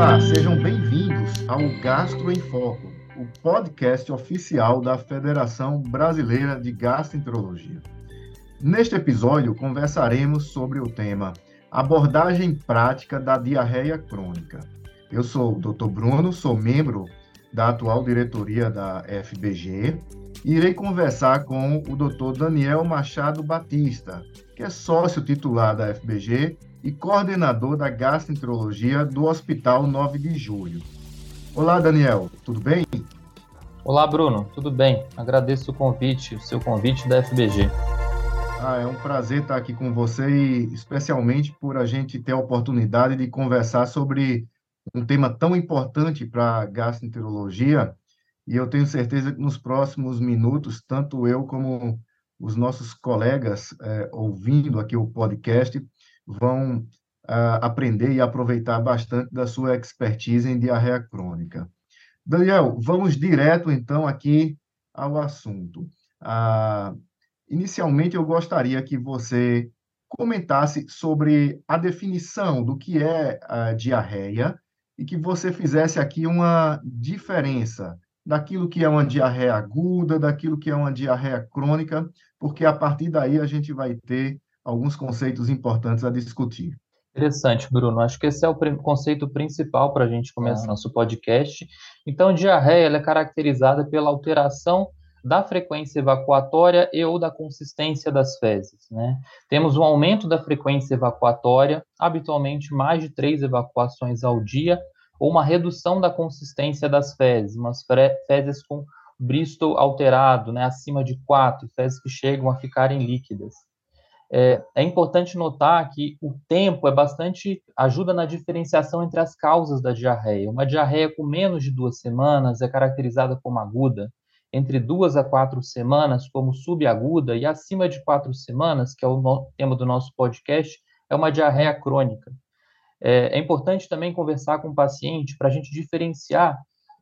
Olá, sejam bem-vindos ao Gastro em Foco, o podcast oficial da Federação Brasileira de Gastroenterologia. Neste episódio, conversaremos sobre o tema Abordagem Prática da Diarreia Crônica. Eu sou o Dr. Bruno, sou membro da atual diretoria da FBG e irei conversar com o Dr. Daniel Machado Batista, que é sócio titular da FBG e coordenador da gastroenterologia do Hospital 9 de Julho. Olá, Daniel, tudo bem? Olá, Bruno, tudo bem? Agradeço o convite, o seu convite da FBG. Ah, é um prazer estar aqui com você e especialmente por a gente ter a oportunidade de conversar sobre um tema tão importante para a gastroenterologia. E eu tenho certeza que nos próximos minutos, tanto eu como os nossos colegas é, ouvindo aqui o podcast vão uh, aprender e aproveitar bastante da sua expertise em diarreia crônica. Daniel, vamos direto então aqui ao assunto. Uh, inicialmente, eu gostaria que você comentasse sobre a definição do que é a diarreia e que você fizesse aqui uma diferença daquilo que é uma diarreia aguda, daquilo que é uma diarreia crônica, porque a partir daí a gente vai ter alguns conceitos importantes a discutir. Interessante, Bruno. Acho que esse é o conceito principal para a gente começar ah. nosso podcast. Então, diarreia é caracterizada pela alteração da frequência evacuatória e ou da consistência das fezes. Né? Temos um aumento da frequência evacuatória, habitualmente mais de três evacuações ao dia, ou uma redução da consistência das fezes, umas fezes com Bristol alterado, né, acima de quatro, fezes que chegam a ficarem líquidas. É, é, importante notar que o tempo é bastante ajuda na diferenciação entre as causas da diarreia. Uma diarreia com menos de duas semanas é caracterizada como aguda, entre duas a quatro semanas como subaguda e acima de quatro semanas, que é o tema do nosso podcast, é uma diarreia crônica. É, é importante também conversar com o paciente para a gente diferenciar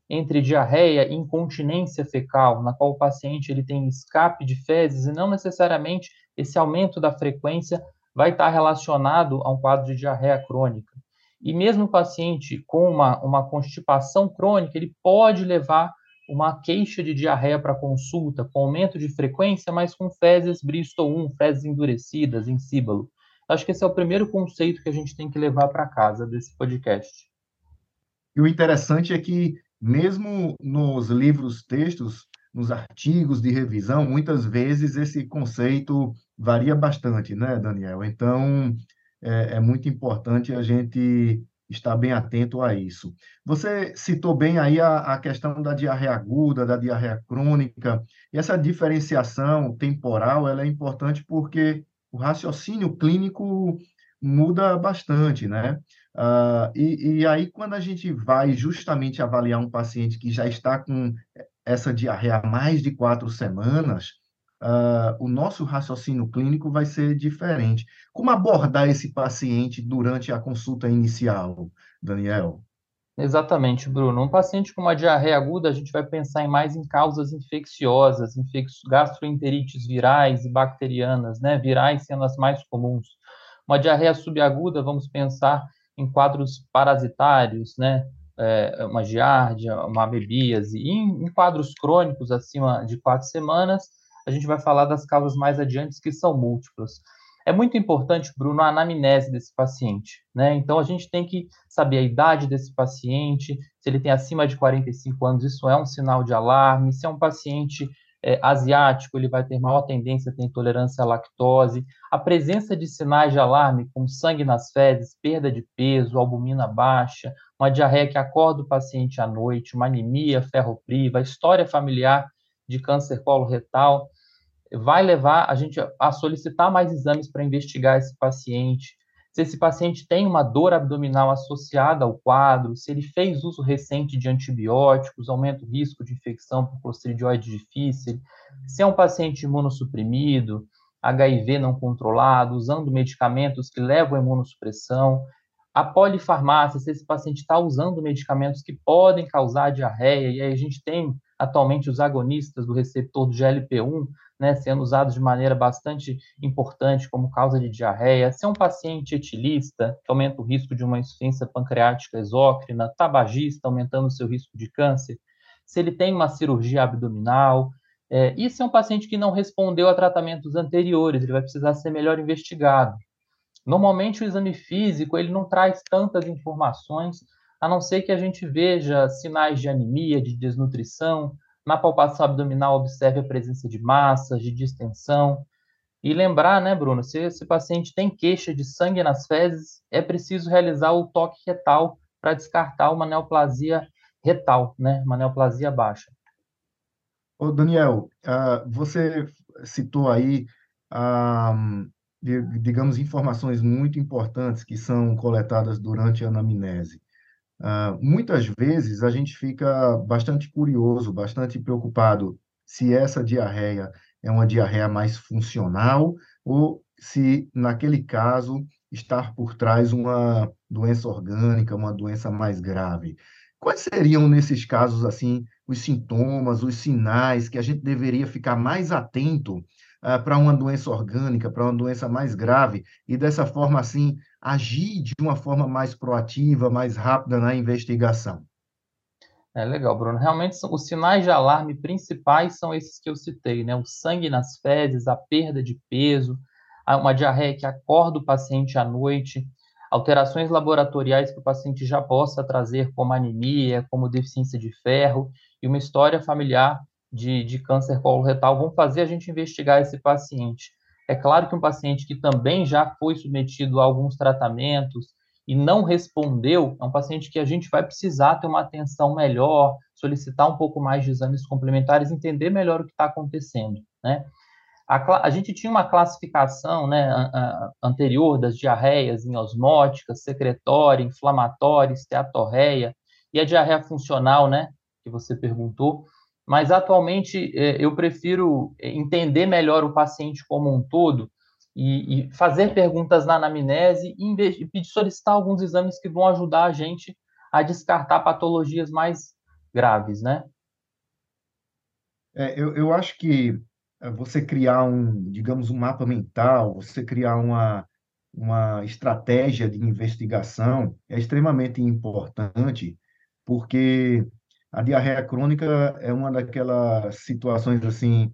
entre diarreia e incontinência fecal, na qual o paciente ele tem escape de fezes e não necessariamente esse aumento da frequência vai estar relacionado a um quadro de diarreia crônica. E mesmo o paciente com uma, uma constipação crônica, ele pode levar uma queixa de diarreia para consulta, com aumento de frequência, mas com fezes Bristol 1, fezes endurecidas, em síbalo. Acho que esse é o primeiro conceito que a gente tem que levar para casa desse podcast. E o interessante é que, mesmo nos livros textos, nos artigos de revisão, muitas vezes esse conceito varia bastante, né, Daniel? Então, é, é, muito importante a gente estar bem atento a isso. Você citou bem aí a, a questão da diarreia aguda, da diarreia crônica, e essa diferenciação temporal ela é importante porque o raciocínio clínico muda bastante, né? Uh, e, e aí, quando a gente vai justamente avaliar um paciente que já está com essa diarreia há mais de quatro semanas, uh, o nosso raciocínio clínico vai ser diferente. Como abordar esse paciente durante a consulta inicial, Daniel? Exatamente, Bruno. Um paciente com uma diarreia aguda, a gente vai pensar em mais em causas infecciosas, infec gastroenterites virais e bacterianas, né? Virais sendo as mais comuns. Uma diarreia subaguda, vamos pensar em quadros parasitários, né? é, uma giardia, uma amebíase. E em, em quadros crônicos acima de quatro semanas, a gente vai falar das causas mais adiantes, que são múltiplas. É muito importante, Bruno, a anamnese desse paciente, né? Então, a gente tem que saber a idade desse paciente, se ele tem acima de 45 anos, isso é um sinal de alarme, se é um paciente é, asiático, ele vai ter maior tendência a ter intolerância à lactose. A presença de sinais de alarme, como sangue nas fezes, perda de peso, albumina baixa, uma diarreia que acorda o paciente à noite, uma anemia ferropriva, história familiar de câncer coloretal, vai levar a gente a solicitar mais exames para investigar esse paciente, se esse paciente tem uma dor abdominal associada ao quadro, se ele fez uso recente de antibióticos, aumenta o risco de infecção por clostridioide difícil, se é um paciente imunossuprimido, HIV não controlado, usando medicamentos que levam à imunossupressão, a polifarmácia, se esse paciente está usando medicamentos que podem causar diarreia, e aí a gente tem atualmente os agonistas do receptor do GLP-1, né, sendo usados de maneira bastante importante como causa de diarreia, se é um paciente etilista, que aumenta o risco de uma insuficiência pancreática exócrina, tabagista, aumentando o seu risco de câncer, se ele tem uma cirurgia abdominal, é, e se é um paciente que não respondeu a tratamentos anteriores, ele vai precisar ser melhor investigado. Normalmente o exame físico ele não traz tantas informações, a não ser que a gente veja sinais de anemia, de desnutrição, na palpação abdominal, observe a presença de massas, de distensão. E lembrar, né, Bruno, se esse paciente tem queixa de sangue nas fezes, é preciso realizar o toque retal para descartar uma neoplasia retal, né, uma neoplasia baixa. Ô, Daniel, uh, você citou aí, uh, digamos, informações muito importantes que são coletadas durante a anamnese. Uh, muitas vezes a gente fica bastante curioso, bastante preocupado se essa diarreia é uma diarreia mais funcional ou se, naquele caso, está por trás uma doença orgânica, uma doença mais grave. Quais seriam, nesses casos, assim, os sintomas, os sinais que a gente deveria ficar mais atento uh, para uma doença orgânica, para uma doença mais grave, e dessa forma, assim, agir de uma forma mais proativa, mais rápida na investigação. É legal, Bruno. Realmente, os sinais de alarme principais são esses que eu citei, né? O sangue nas fezes, a perda de peso, uma diarreia que acorda o paciente à noite, alterações laboratoriais que o paciente já possa trazer, como anemia, como deficiência de ferro, e uma história familiar de, de câncer coloretal, vão fazer a gente investigar esse paciente. É claro que um paciente que também já foi submetido a alguns tratamentos e não respondeu, é um paciente que a gente vai precisar ter uma atenção melhor, solicitar um pouco mais de exames complementares, entender melhor o que está acontecendo, né? A, a, gente tinha uma classificação né, a, a, anterior das diarreias em osmóticas, secretória, inflamatória, esteatorreia, e a diarreia funcional, né, que você perguntou mas atualmente é, eu prefiro entender melhor o paciente como um todo e, e fazer perguntas na anamnese e, pedir solicitar alguns exames que vão ajudar a gente a descartar patologias mais graves, né? É, eu, eu acho que é, você criar um, digamos, um mapa mental, você criar uma, uma estratégia de investigação é extremamente importante, porque a diarreia crônica é uma daquelas situações assim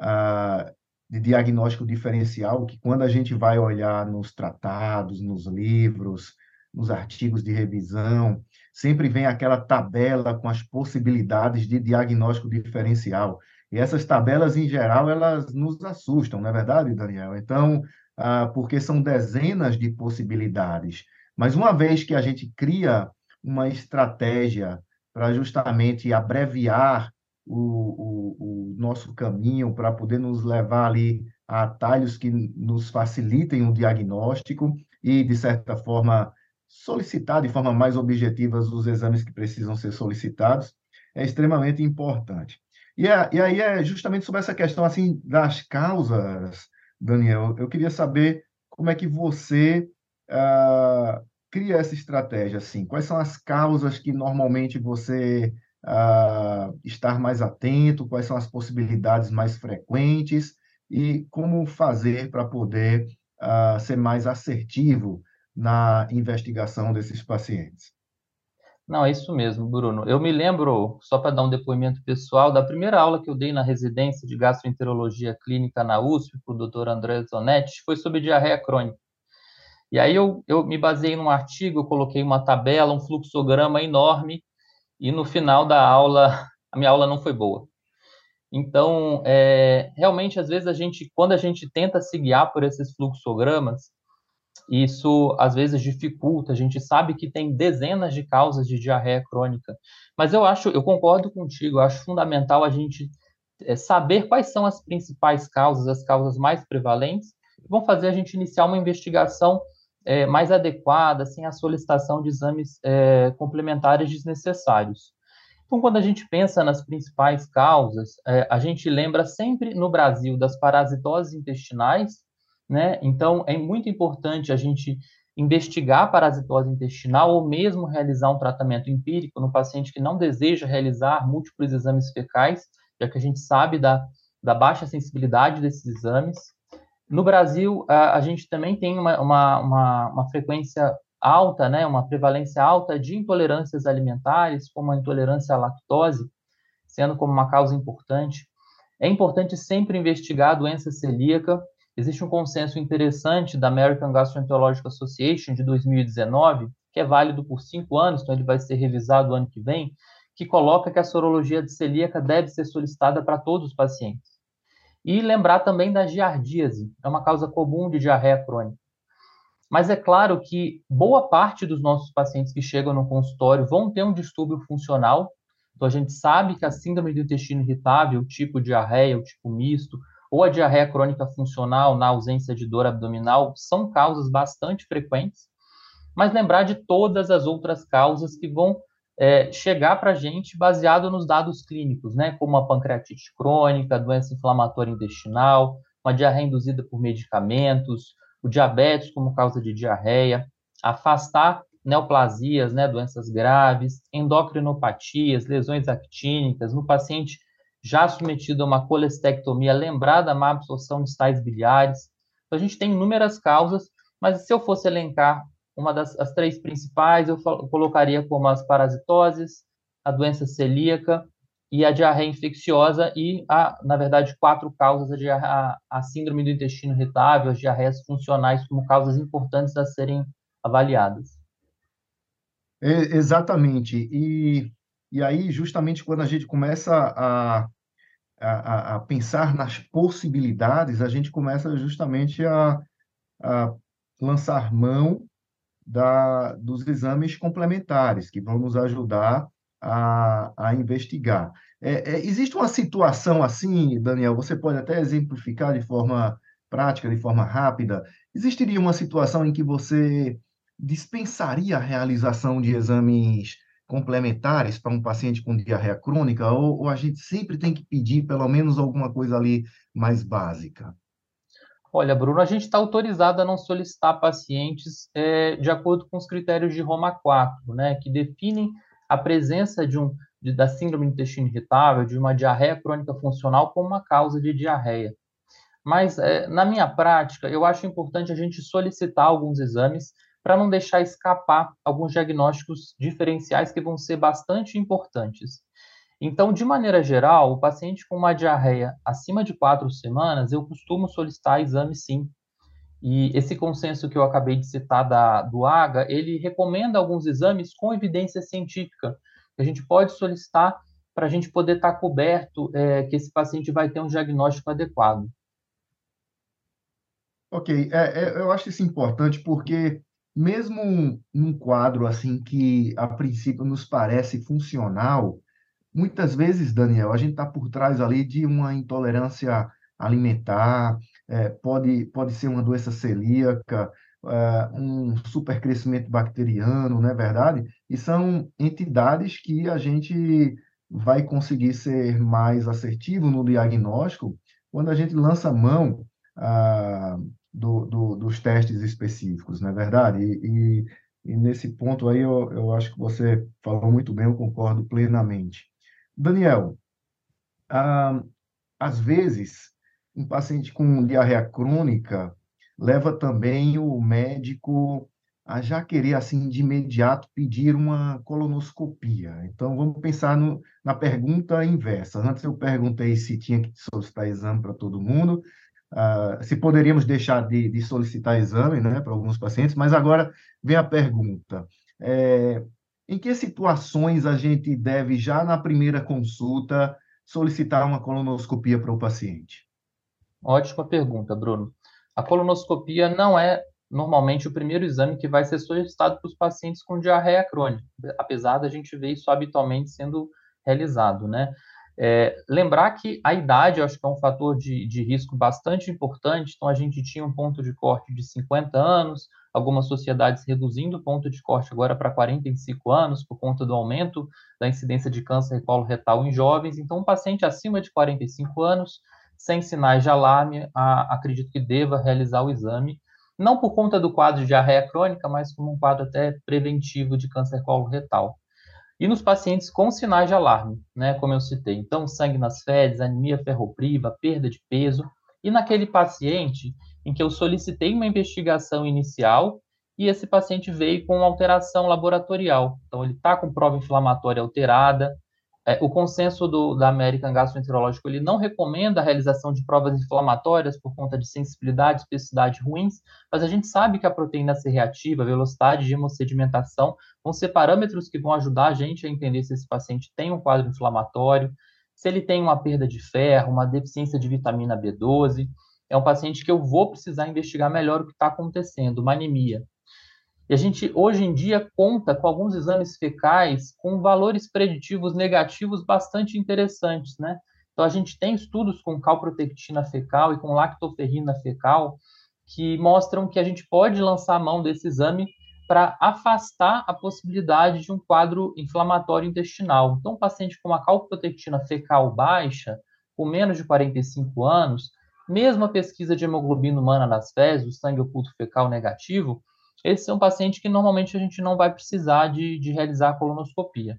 ah, de diagnóstico diferencial que quando a gente vai olhar nos tratados, nos livros, nos artigos de revisão, sempre vem aquela tabela com as possibilidades de diagnóstico diferencial. E essas tabelas, em geral, elas nos assustam, não é verdade, Daniel? Então, ah, porque são dezenas de possibilidades. Mas uma vez que a gente cria uma estratégia para justamente abreviar o, o, o nosso caminho, para poder nos levar ali a atalhos que nos facilitem o diagnóstico e, de certa forma, solicitar de forma mais objetiva os exames que precisam ser solicitados, é extremamente importante. E, é, e aí é justamente sobre essa questão assim das causas, Daniel, eu queria saber como é que você ah, cria essa estratégia assim? Quais são as causas que normalmente você uh, estar mais atento? Quais são as possibilidades mais frequentes? E como fazer para poder uh, ser mais assertivo na investigação desses pacientes? Não, é isso mesmo, Bruno. Eu me lembro, só para dar um depoimento pessoal, da primeira aula que eu dei na residência de gastroenterologia clínica na USP, para o doutor André Zonetti, foi sobre diarreia crônica. E aí eu, eu me baseei num artigo, eu coloquei uma tabela, um fluxograma enorme, e no final da aula, a minha aula não foi boa. Então, é, realmente, às vezes, a gente, quando a gente tenta se guiar por esses fluxogramas, isso às vezes dificulta. A gente sabe que tem dezenas de causas de diarreia crônica, mas eu acho, eu concordo contigo, eu acho fundamental a gente é, saber quais são as principais causas, as causas mais prevalentes, que vão fazer a gente iniciar uma investigação é, mais adequada, sem a solicitação de exames é, complementares desnecessários. Então, quando a gente pensa nas principais causas, é, a gente lembra sempre no Brasil das parasitoses intestinais, né? Então, é muito importante a gente investigar a parasitose intestinal ou mesmo realizar um tratamento empírico no paciente que não deseja realizar múltiplos exames fecais, já que a gente sabe da, da baixa sensibilidade desses exames. No Brasil, a, a gente também tem uma, uma, uma, uma, frequência alta, né, uma prevalência alta de intolerâncias alimentares, como a intolerância à lactose, sendo como uma causa importante. É importante sempre investigar a doença celíaca, Existe um consenso interessante da American Gastroenterological Association de 2019, que é válido por cinco anos, então ele vai ser revisado ano que vem, que coloca que a sorologia de celíaca deve ser solicitada para todos os pacientes. E lembrar também da giardíase, é uma causa comum de diarreia crônica. Mas é claro que boa parte dos nossos pacientes que chegam no consultório vão ter um distúrbio funcional. Então a gente sabe que a síndrome do intestino irritável, o tipo diarreia, o tipo misto, ou a diarreia crônica funcional na ausência de dor abdominal são causas bastante frequentes, mas lembrar de todas as outras causas que vão é, chegar para a gente baseado nos dados clínicos, né, como a pancreatite crônica, a doença inflamatória intestinal, uma diarreia induzida por medicamentos, o diabetes como causa de diarreia, afastar neoplasias, né, doenças graves, endocrinopatias, lesões actínicas, no paciente já submetido a uma colestectomia, lembrar da má absorção de sais biliares. Então, a gente tem inúmeras causas, mas se eu fosse elencar uma das as três principais, eu, colocaria como as parasitoses, a doença celíaca e a diarreia infecciosa e, a, na verdade, quatro causas, a, a, a síndrome do intestino irritável, as diarreias funcionais como causas importantes a serem avaliadas. É, exatamente. E, e aí, justamente quando a gente começa a, a, a, pensar nas possibilidades, a gente começa justamente a, a lançar mão da, dos exames complementares, que vão nos ajudar a, a investigar. É, é, existe uma situação assim, Daniel, você pode até exemplificar de forma prática, de forma rápida. Existiria uma situação em que você dispensaria a realização de exames complementares para um paciente com diarreia crônica, ou, ou, a gente sempre tem que pedir pelo menos alguma coisa ali mais básica? Olha, Bruno, a gente está autorizado a não solicitar pacientes é, de acordo com os critérios de Roma 4, né, que definem a presença de um, de, da síndrome do intestino irritável, de uma diarreia crônica funcional como uma causa de diarreia. Mas, é, na minha prática, eu acho importante a gente solicitar alguns exames para não deixar escapar alguns diagnósticos diferenciais que vão ser bastante importantes. Então, de maneira geral, o paciente com uma diarreia acima de quatro semanas, eu costumo solicitar exame sim. E esse consenso que eu acabei de citar da, do AGA, ele recomenda alguns exames com evidência científica, que a gente pode solicitar para a gente poder estar tá coberto é, que esse paciente vai ter um diagnóstico adequado. Ok, é, é, eu acho isso importante porque mesmo num quadro assim que a princípio nos parece funcional, muitas vezes, Daniel, a gente está por trás ali de uma intolerância alimentar, é, pode, pode ser uma doença celíaca, é, um supercrescimento bacteriano, não é verdade? E são entidades que a gente vai conseguir ser mais assertivo no diagnóstico quando a gente lança mão ah, do, do, dos testes específicos, não é verdade? E, e, e nesse ponto aí eu, eu acho que você falou muito bem, eu concordo plenamente. Daniel, ah, às vezes, um paciente com diarreia crônica leva também o médico a já querer, assim, de imediato pedir uma colonoscopia. Então, vamos pensar no, na pergunta inversa. Antes eu perguntei se tinha que solicitar exame para todo mundo, uh, se poderíamos deixar de, de, solicitar exame né, para alguns pacientes, mas agora vem a pergunta. É, em que situações a gente deve, já na primeira consulta, solicitar uma colonoscopia para o paciente? Ótima pergunta, Bruno. A colonoscopia não é normalmente o primeiro exame que vai ser solicitado para os pacientes com diarreia crônica, apesar da gente ver isso habitualmente sendo realizado, né? É, lembrar que a idade, acho que é um fator de, de risco bastante importante. Então, a gente tinha um ponto de corte de 50 anos, algumas sociedades reduzindo o ponto de corte agora para 45 anos, por conta do aumento da incidência de câncer colo retal em jovens. Então, um paciente acima de 45 anos, sem sinais de alarme, a, acredito que deva realizar o exame. não por conta do quadro de diarreia crônica, mas como um quadro até preventivo de câncer coloretal. E nos pacientes com sinais de alarme, né, como eu citei, então sangue nas fezes, anemia ferropriva, perda de peso, e naquele paciente em que eu solicitei uma investigação inicial e esse paciente veio com alteração laboratorial. Então, ele está com prova inflamatória alterada, é, o consenso do, da American Gastroenterological ele não recomenda a realização de provas inflamatórias por conta de sensibilidade especificidade ruins, mas a gente sabe que a proteína C reativa, velocidade de hemossedimentação vão ser parâmetros que vão ajudar a gente a entender se esse paciente tem um quadro inflamatório, se ele tem uma perda de ferro, uma deficiência de vitamina B12. É um paciente que eu vou precisar investigar melhor o que está acontecendo, uma anemia. E a gente, hoje em dia, conta com alguns exames fecais com valores preditivos negativos bastante interessantes, né? Então, a gente tem estudos com calprotectina fecal e com lactoferrina fecal que mostram que a gente pode lançar a mão desse exame para afastar a possibilidade de um quadro inflamatório intestinal. Então, um paciente com uma calprotectina fecal baixa, com menos de 45 anos, mesmo a pesquisa de hemoglobina humana nas fezes, o sangue oculto fecal negativo, esse é um paciente que normalmente a gente não vai precisar de, de realizar a colonoscopia.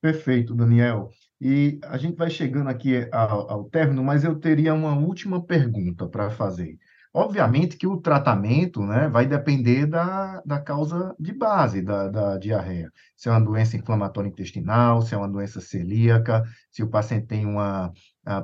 Perfeito, Daniel. E a gente vai chegando aqui ao, ao término, mas eu teria uma última pergunta para fazer. Obviamente que o tratamento né, vai depender da, da causa de base da, da diarreia. Se é uma doença inflamatória intestinal, se é uma doença celíaca, se o paciente tem uma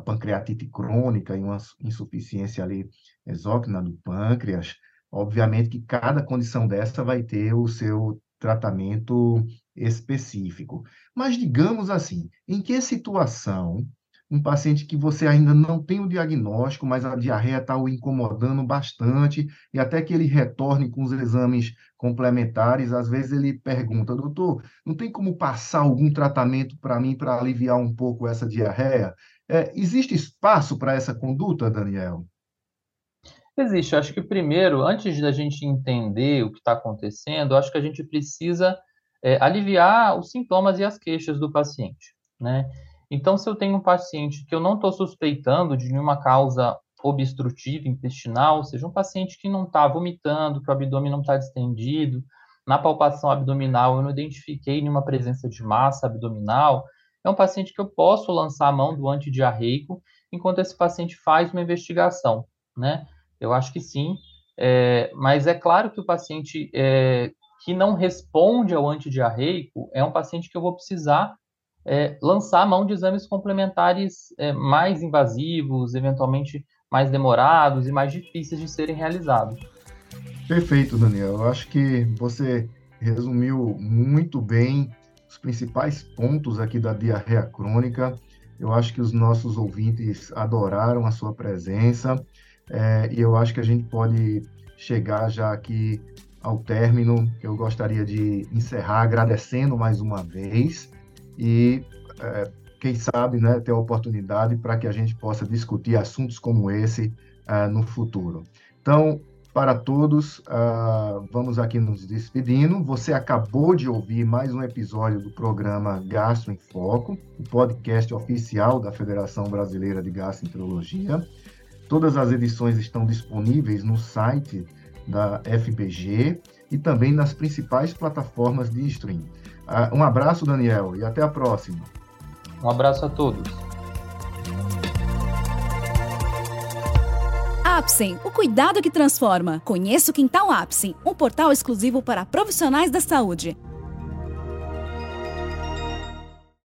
pancreatite crônica e uma insuficiência ali exócrina do pâncreas, Obviamente que cada condição dessa vai ter o seu tratamento específico. Mas digamos assim, em que situação um paciente que você ainda não tem o diagnóstico, mas a diarreia está o incomodando bastante, e até que ele retorne com os exames complementares, às vezes ele pergunta, doutor, não tem como passar algum tratamento para mim para aliviar um pouco essa diarreia? É, existe espaço para essa conduta, Daniel? Existe. Eu acho que primeiro, antes da gente entender o que está acontecendo, eu acho que a gente precisa é, aliviar os sintomas e as queixas do paciente, né? Então, se eu tenho um paciente que eu não estou suspeitando de nenhuma causa obstrutiva intestinal, ou seja, um paciente que não está vomitando, que o abdômen não está distendido, na palpação abdominal eu não identifiquei nenhuma presença de massa abdominal, é um paciente que eu posso lançar a mão do antidiarreico enquanto esse paciente faz uma investigação, né? Eu acho que sim, é, mas é claro que o paciente é, que não responde ao antidiarreico é um paciente que eu vou precisar é, lançar a mão de exames complementares mais invasivos, eventualmente mais demorados e mais difíceis de serem realizados. Perfeito, Daniel. Eu acho que você resumiu muito bem os principais pontos aqui da diarreia crônica. Eu acho que os nossos ouvintes adoraram a sua presença. É, e eu acho que a gente pode chegar já aqui ao término. Eu gostaria de encerrar agradecendo mais uma vez e, é, quem sabe, né, ter a oportunidade para que a gente possa discutir assuntos como esse é, no futuro. Então, para todos, uh, vamos aqui nos despedindo. Você acabou de ouvir mais um episódio do programa Gastro em Foco, o podcast oficial da Federação Brasileira de Gastroenterologia. Todas as edições estão disponíveis no site da FBG e também nas principais plataformas de stream. Uh, um abraço, Daniel, e até a próxima. Um abraço a todos. Apsen, o cuidado que transforma. Conheça o Quintal Apsen, um portal exclusivo para profissionais da saúde.